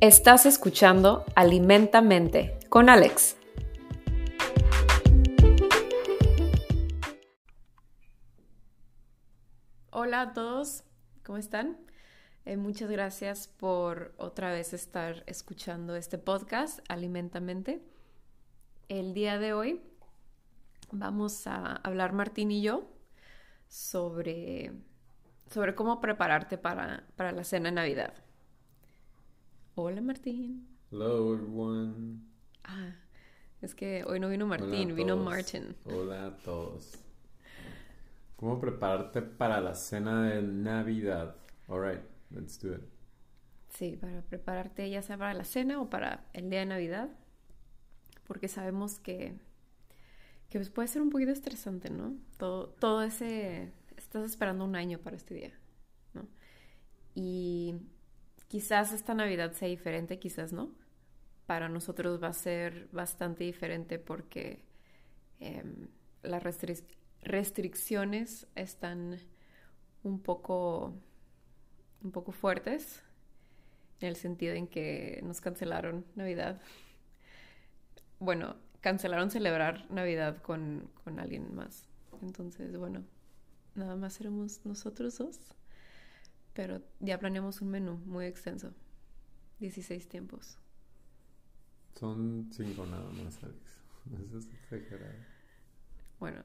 Estás escuchando Alimentamente con Alex. Hola a todos, ¿cómo están? Eh, muchas gracias por otra vez estar escuchando este podcast, Alimentamente. El día de hoy vamos a hablar Martín y yo sobre, sobre cómo prepararte para, para la cena de Navidad. Hola Martín. Hello everyone. Ah, es que hoy no vino Martín, vino Martin. Hola a todos. ¿Cómo prepararte para la cena de Navidad? Alright, let's do it. Sí, para prepararte ya sea para la cena o para el día de Navidad. Porque sabemos que, que pues, puede ser un poquito estresante, ¿no? Todo, todo ese... Estás esperando un año para este día, ¿no? Y Quizás esta Navidad sea diferente, quizás no. Para nosotros va a ser bastante diferente porque em, las restricciones están un poco, un poco fuertes en el sentido en que nos cancelaron Navidad. Bueno, cancelaron celebrar Navidad con, con alguien más. Entonces, bueno, nada más seremos nosotros dos. Pero ya planeamos un menú muy extenso. 16 tiempos. Son cinco nada más, Alex. Eso es exagerado. Bueno,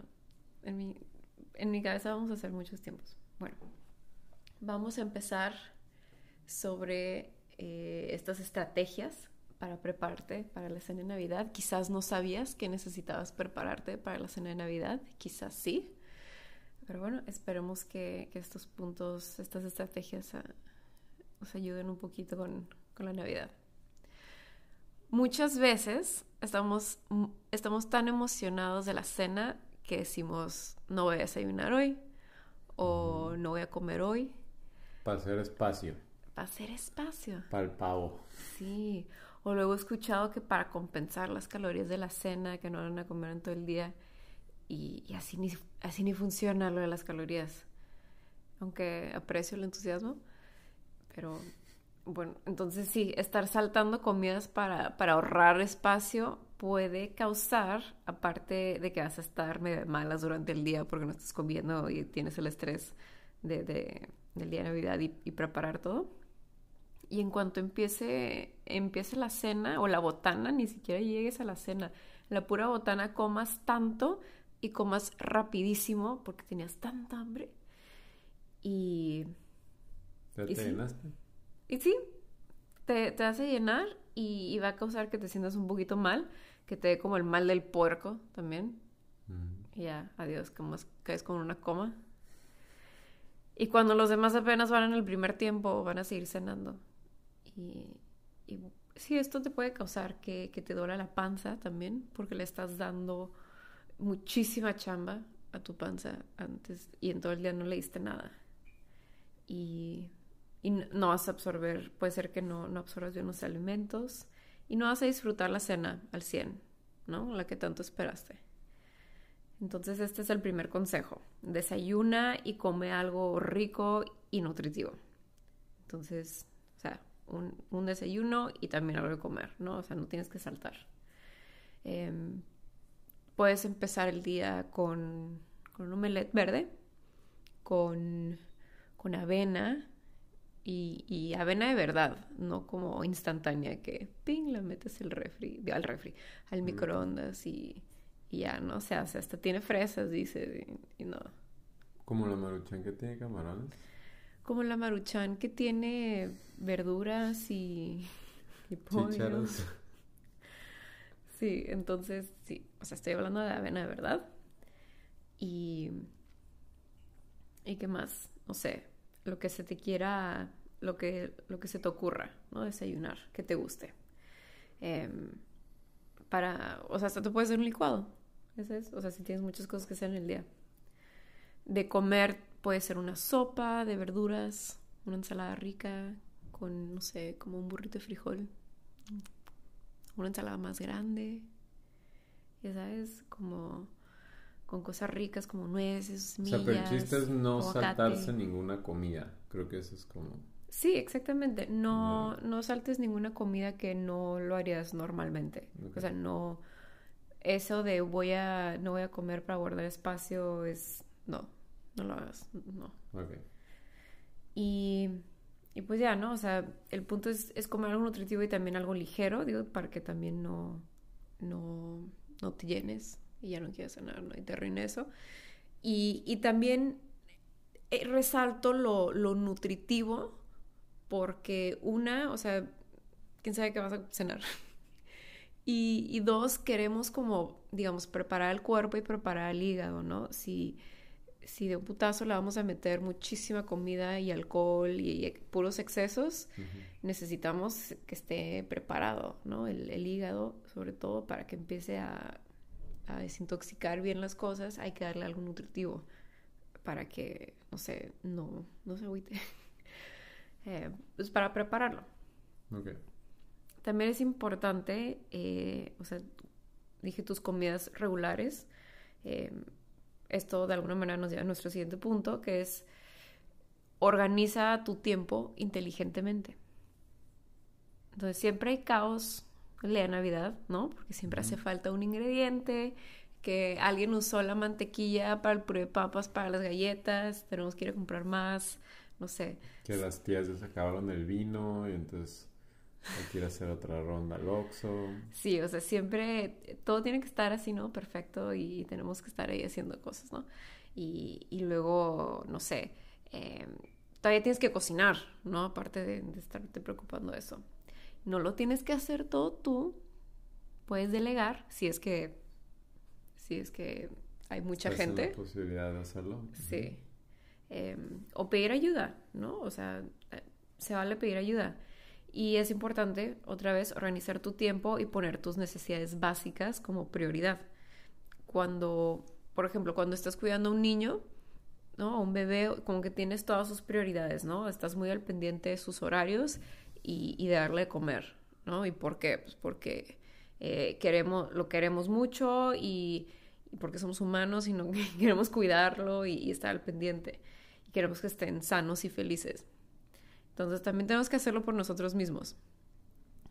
en mi, en mi cabeza vamos a hacer muchos tiempos. Bueno, vamos a empezar sobre eh, estas estrategias para prepararte para la cena de Navidad. Quizás no sabías que necesitabas prepararte para la cena de Navidad, quizás sí. Pero bueno, esperemos que, estos puntos, estas estrategias nos ayuden un poquito con, la Navidad. Muchas veces estamos, estamos tan emocionados de la cena que decimos, no voy a desayunar hoy o no voy a comer hoy. Para hacer espacio. Para hacer espacio. Para el pavo. Sí. O luego he escuchado que para compensar las calorías de la cena que no van a comer en todo el día, y, así, ni, así ni funciona lo de las calorías. Aunque aprecio el entusiasmo. Pero bueno, entonces sí, estar saltando comidas para, para ahorrar espacio puede causar, aparte de que vas a estar medio malas durante el día porque no estás comiendo y tienes el estrés de, del día de Navidad y, y, preparar todo. Y en cuanto empiece, empiece la cena o la botana, ni siquiera llegues a la cena, la pura botana comas tanto y comas rapidísimo porque tenías tanta hambre. Y... ¿Te, y llenaste? Y sí, te, te hace llenar y, va a causar que te sientas un poquito mal, que te dé como el mal del puerco también. Mm. Y ya, adiós, como caes con una coma. Y cuando los demás apenas van en el primer tiempo, van a seguir cenando. Y, y sí, esto te puede causar que, que te duela la panza también, porque le estás dando muchísima chamba a tu panza antes y en todo el día no le diste nada. Y, y no vas a absorber, puede ser que no, no absorbas bien los alimentos y no vas a disfrutar la cena al 100, ¿no? La que tanto esperaste. Entonces este es el primer consejo. Desayuna y come algo rico y nutritivo. Entonces, o sea, un, un desayuno y también algo de comer, ¿no? O sea, no tienes que saltar. Eh, Puedes empezar el día con, con un omelette verde, con, con avena y, avena de verdad, no como instantánea que ping, la metes el refri, al refri, al microondas y, ya, ¿no? O sea, hasta tiene fresas, dice, y, no. ¿Como la maruchan que tiene camarones? Como la maruchan que tiene verduras y, y pollo. Sí, entonces, sí, o sea, estoy hablando de avena verdad. Y... ¿Y qué más? No sé, lo que se te quiera, lo que, lo que se te ocurra, ¿no? Desayunar, que te guste. Em, para, o sea, hasta te puede hacer un licuado. Ese es, o sea, si tienes muchas cosas que hacer en el día. De comer puede ser una sopa de verduras, una ensalada rica con, no sé, como un burrito de frijol una ensalada más grande, ya sabes, como con cosas ricas como nueces, semillas. O sea, pero el chiste es no saltarse ninguna comida. Creo que eso es como. Sí, exactamente. No, no saltes ninguna comida que no lo harías normalmente. O sea, no. Eso de voy a. no voy a comer para guardar espacio es. No. No lo hagas. No. Ok. Y. Y pues ya, ¿no? O sea, el punto es, es comer algo nutritivo y también algo ligero, digo, para que también no. no. no te llenes y ya no quieras cenar, ¿no? Y te arruine eso. Y, y también eh, resalto lo, lo nutritivo porque una, o sea, quién sabe qué vas a cenar. Y, y, dos, queremos como, digamos, preparar el cuerpo y preparar el hígado, ¿no? Si, si de un putazo le vamos a meter muchísima comida y alcohol y, puros excesos, necesitamos que esté preparado, ¿no? El, el, hígado, sobre todo, para que empiece a, a, desintoxicar bien las cosas, hay que darle algo nutritivo para que, no sé, no, no se agüite. Eh, pues para prepararlo. También es importante, eh, o sea, dije tus comidas regulares. Eh, esto de alguna manera nos lleva a nuestro siguiente punto, que es organiza tu tiempo inteligentemente. Entonces siempre hay caos, lea Navidad, ¿no? Porque siempre hace falta un ingrediente, que alguien usó la mantequilla para el puré de papas, para las galletas, tenemos que ir a comprar más no sé. Que las tías ya se acabaron el vino y entonces hay que ir a hacer otra ronda al Oxxo. Sí, o sea, siempre todo tiene que estar así, ¿no? Perfecto y tenemos que estar ahí haciendo cosas, ¿no? Y, y luego, no sé, em, todavía tienes que cocinar, ¿no? Aparte de, de estarte preocupando de eso. No lo tienes que hacer todo tú, puedes delegar si es que, si es que hay mucha gente. la posibilidad de hacerlo. Sí. Em, o pedir ayuda, ¿no? O sea, eh, se vale pedir ayuda. Y es importante, otra vez, organizar tu tiempo y poner tus necesidades básicas como prioridad. Cuando, por ejemplo, cuando estás cuidando a un niño, ¿no? A un bebé, como que tienes todas sus prioridades, ¿no? Estás muy al pendiente de sus horarios y, de darle de comer, ¿no? ¿Y por qué? Pues porque eh, queremos, lo queremos mucho y, porque somos humanos y no queremos cuidarlo y estar al pendiente queremos que estén sanos y felices. Entonces también tenemos que hacerlo por nosotros mismos.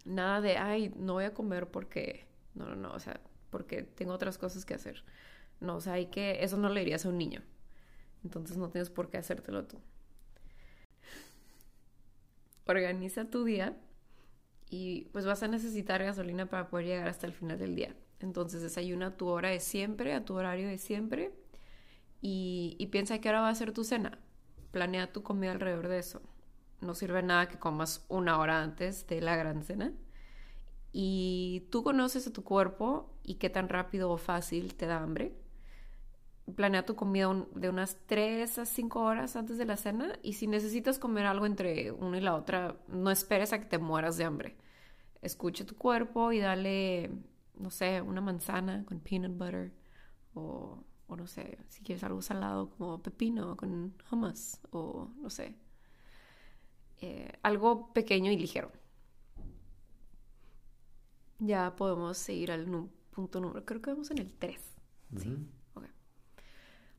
Nada de, ay, no voy a comer porque, no, no, no, o sea, porque tengo otras cosas que hacer. No, o sea, hay que, eso no le dirías a un niño. Entonces no tienes por qué hacértelo tú. Organiza tu día y pues vas a necesitar gasolina para poder llegar hasta el final del día. Entonces desayuna a tu hora de siempre, a tu horario de siempre y, y piensa que ahora va a ser tu cena planea tu comida alrededor de eso. No sirve nada que comas una hora antes de la gran cena. Y tú conoces a tu cuerpo y qué tan rápido o fácil te da hambre. Planea tu comida de unas 3 a 5 horas antes de la cena y si necesitas comer algo entre una y la otra, no esperes a que te mueras de hambre. Escucha tu cuerpo y dale, no sé, una manzana con peanut butter o o no sé, si quieres algo salado como pepino con hummus o no sé. Eh, algo pequeño y ligero. Ya podemos seguir al punto número, creo que vamos en el 3. Sí.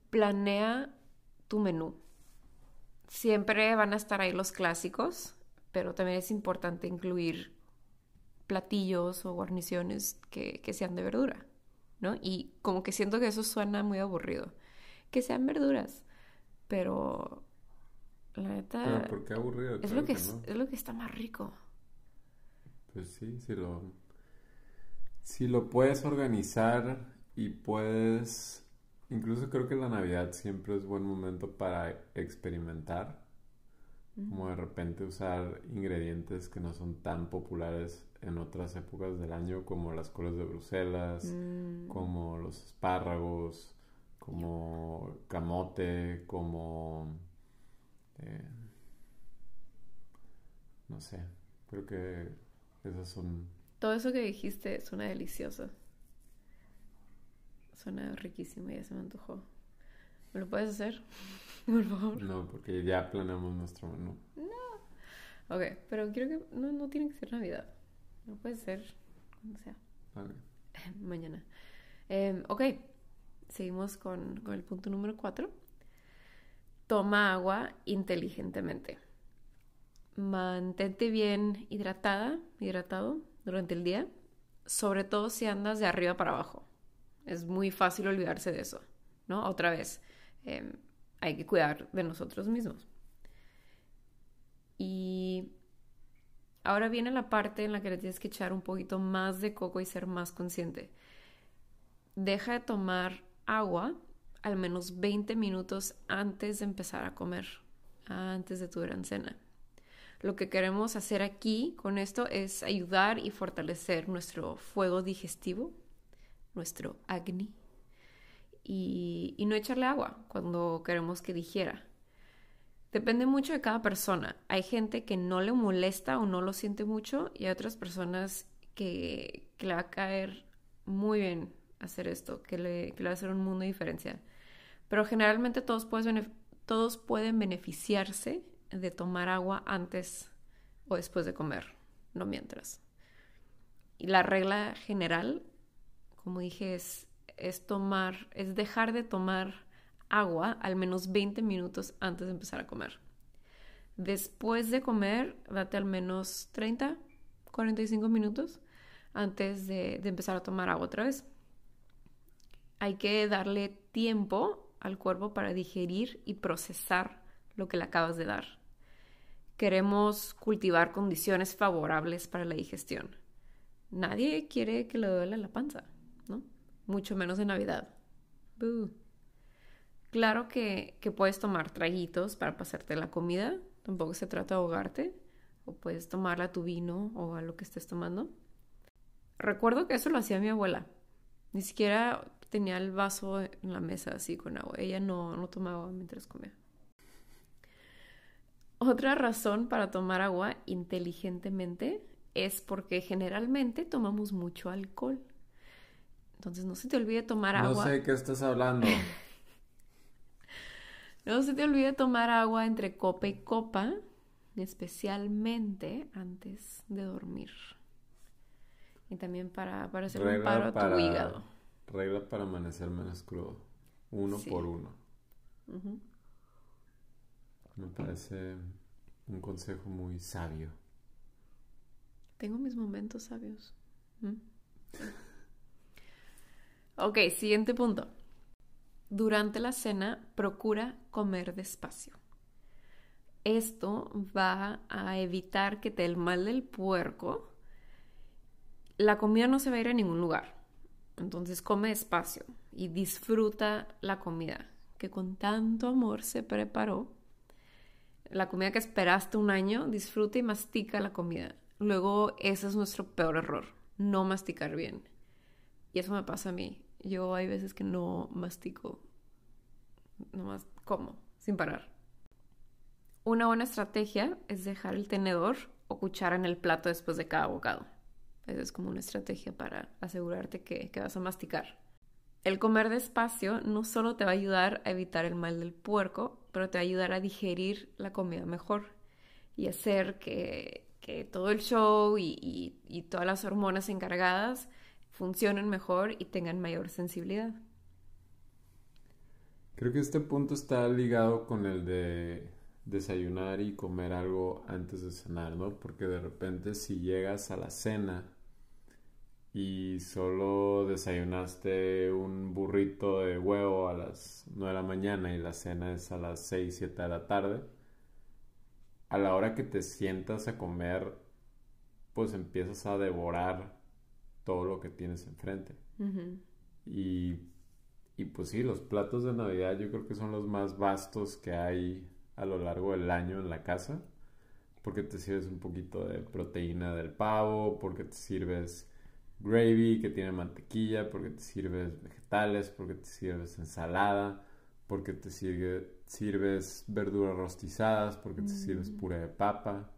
Planea tu menú. Siempre van a estar ahí los clásicos, pero también es importante incluir platillos o guarniciones que sean de verdura. ¿no? Y como que siento que eso suena muy aburrido. Que sean verduras, pero la neta... ¿Por qué aburrido? Es, lo que, es, lo que está más rico. Pues sí, si lo... Si lo puedes organizar y puedes... Incluso creo que la Navidad siempre es buen momento para experimentar. Como de repente usar ingredientes que no son tan populares en otras épocas del año, como las coles de Bruselas, mm. como los espárragos, como camote, como... Eh, no sé, creo que esas son... Todo eso que dijiste suena delicioso. Suena riquísimo, ya se me antojó. ¿Me lo puedes hacer? Por favor. No, porque ya planeamos nuestro menú. No. Ok, pero quiero que... No, no tiene que ser Navidad. No puede ser cuando sea. Mañana. Em, ok, seguimos con, con, el punto número cuatro. Toma agua inteligentemente. mantente bien hidratada, hidratado durante el día, sobre todo si andas de arriba para abajo. Es muy fácil olvidarse de eso, ¿no? Otra vez, em, hay que cuidar de nosotros mismos. Y ahora viene la parte en la que le tienes que echar un poquito más de coco y ser más consciente. Deja de tomar agua al menos 20 minutos antes de empezar a comer, antes de tu gran cena. Lo que queremos hacer aquí con esto es ayudar y fortalecer nuestro fuego digestivo, nuestro agni, y, no echarle agua cuando queremos que digiera. Depende mucho de cada persona. Hay gente que no le molesta o no lo siente mucho y hay otras personas que, que le va a caer muy bien hacer esto, que le, que le va a hacer un mundo de diferencia. Pero generalmente todos, todos pueden beneficiarse de tomar agua antes o después de comer, no mientras. Y la regla general, como dije, es, es tomar, es dejar de tomar agua al menos 20 minutos antes de empezar a comer. Después de comer, date al menos 30, 45 minutos antes de, de empezar a tomar agua otra vez. Hay que darle tiempo al cuerpo para digerir y procesar lo que le acabas de dar queremos cultivar condiciones favorables para la digestión. Nadie quiere que le duele la panza, ¿no? Mucho menos en Navidad. Claro que, que puedes tomar traguitos para pasarte la comida, tampoco se trata de ahogarte, o puedes tomarla a tu vino o a lo que estés tomando. Recuerdo que eso lo hacía mi abuela. Ni siquiera tenía el vaso en la mesa así con agua. Ella no, no tomaba mientras comía. Otra razón para tomar agua inteligentemente es porque generalmente tomamos mucho alcohol. Entonces no se te olvide tomar agua. No sé qué estás hablando. no se te olvide tomar agua entre copa y copa, especialmente antes de dormir. Y también para, para hacer un paro a tu hígado. Regla para amanecer menos crudo. Uno por uno. Me parece un consejo muy sabio. Tengo mis momentos sabios. ¿Mm? ok, siguiente punto. Durante la cena, procura comer despacio. Esto va a evitar que te el mal del puerco. La comida no se va a ir a ningún lugar. Entonces come despacio y disfruta la comida que con tanto amor se preparó la comida que esperaste un año, disfruta y mastica la comida. Luego, ese es nuestro peor error, no masticar bien. Y eso me pasa a mí. Yo hay veces que no mastico, nomás como, sin parar. Una buena estrategia es dejar el tenedor o cuchara en el plato después de cada bocado. Esa es como una estrategia para asegurarte que, que vas a masticar. El comer despacio no solo te va a ayudar a evitar el mal del puerco, pero te va a ayudar a digerir la comida mejor y hacer que, todo el show y, y todas las hormonas encargadas funcionen mejor y tengan mayor sensibilidad. Creo que este punto está ligado con el de desayunar y comer algo antes de cenar, ¿no? Porque de repente si llegas a la cena y solo desayunaste un burrito de huevo a las 9 de la mañana y la cena es a las 6, 7 de la tarde, a la hora que te sientas a comer, pues empiezas a devorar todo lo que tienes enfrente. y, y pues sí, los platos de Navidad yo creo que son los más vastos que hay a lo largo del año en la casa, porque te sirves un poquito de proteína del pavo, porque te sirves gravy que tiene mantequilla, porque te sirves vegetales, porque te sirves ensalada, porque te sirves verduras rostizadas, porque te sirves mm. puré de papa,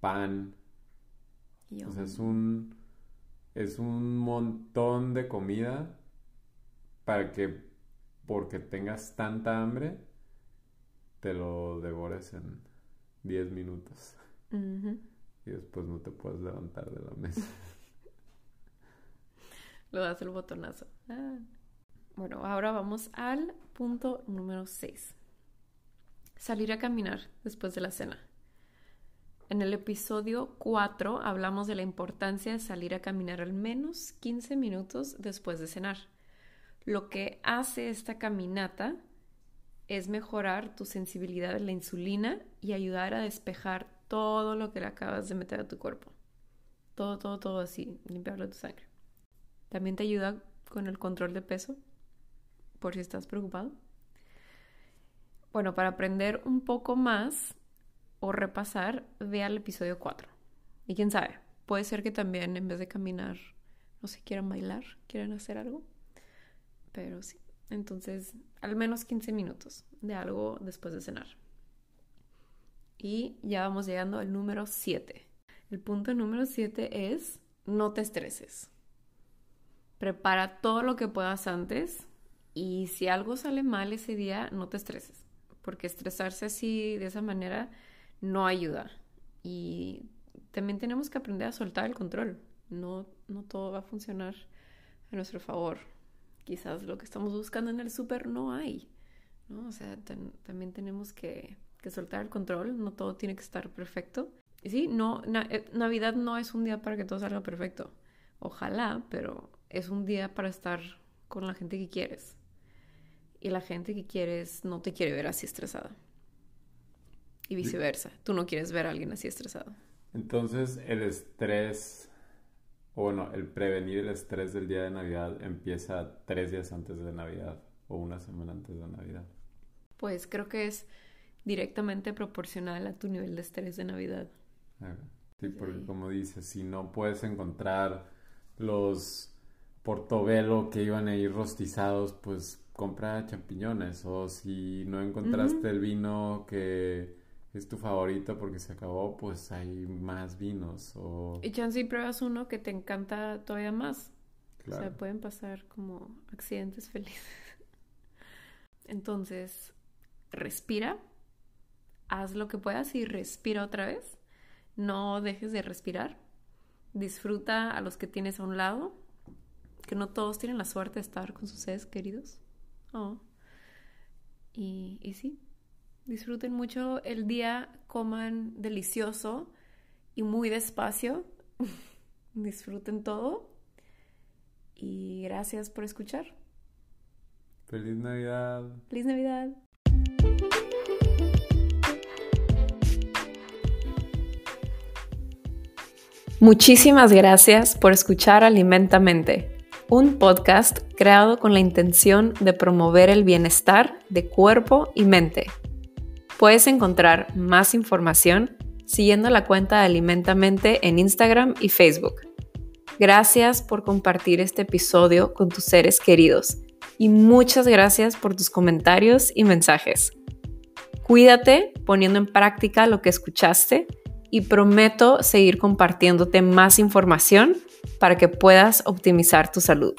pan. O sea, es un, es un montón de comida para que, porque tengas tanta hambre, te lo devores en 10 minutos. Y después no te puedes levantar de la mesa. Lo das el botonazo. Ah. Bueno, ahora vamos al punto número 6. Salir a caminar después de la cena. en el episodio 4 hablamos de la importancia de salir a caminar al menos 15 minutos después de cenar. Lo que hace esta caminata es mejorar tu sensibilidad a la insulina y ayudar a despejar todo lo que le acabas de meter a tu cuerpo. Todo, todo, todo así, limpiarlo de tu sangre. También te ayuda con el control de peso, por si estás preocupado. Bueno, para aprender un poco más o repasar, ve al episodio 4. Y quién sabe, puede ser que también en vez de caminar, no sé, quieran bailar, quieran hacer algo. Pero sí, entonces al menos 15 minutos de algo después de cenar. Y ya vamos llegando al número 7. El punto número 7 es no te estreses. Prepara todo lo que puedas antes y si algo sale mal ese día, no te estreses, porque estresarse así de esa manera no ayuda. Y también tenemos que aprender a soltar el control. No, no todo va a funcionar a nuestro favor. Quizás lo que estamos buscando en el súper no hay. ¿no? O sea, también tenemos que, soltar el control. No todo tiene que estar perfecto. Y sí, no, eh, Navidad no es un día para que todo salga perfecto. Ojalá, pero es un día para estar con la gente que quieres. Y la gente que quieres no te quiere ver así estresada y viceversa. Tú no quieres ver a alguien así estresado. Entonces, el estrés, o bueno, el prevenir el estrés del día de Navidad empieza tres días antes de Navidad o una semana antes de Navidad. Pues creo que es directamente proporcional a tu nivel de estrés de Navidad. Sí, porque como dices, si no puedes encontrar los portobelo que iban a ir rostizados, pues compra champiñones. O si no encontraste el vino que es tu favorito porque se acabó, pues hay más vinos. O... Y chance y pruebas uno que te encanta todavía más. O sea, pueden pasar como accidentes felices. Entonces, respira, haz lo que puedas y respira otra vez. No dejes de respirar. Disfruta a los que tienes a un lado, que no todos tienen la suerte de estar con sus seres queridos. Oh. Y, y sí, Disfruten mucho el día, coman delicioso y muy despacio. Disfruten todo. Y gracias por escuchar. Feliz Navidad. Feliz Navidad. Muchísimas gracias por escuchar Alimentamente, un podcast creado con la intención de promover el bienestar de cuerpo y mente. Puedes encontrar más información siguiendo la cuenta de Alimentamente en Instagram y Facebook. Gracias por compartir este episodio con tus seres queridos y muchas gracias por tus comentarios y mensajes. Cuídate poniendo en práctica lo que escuchaste y prometo seguir compartiéndote más información para que puedas optimizar tu salud.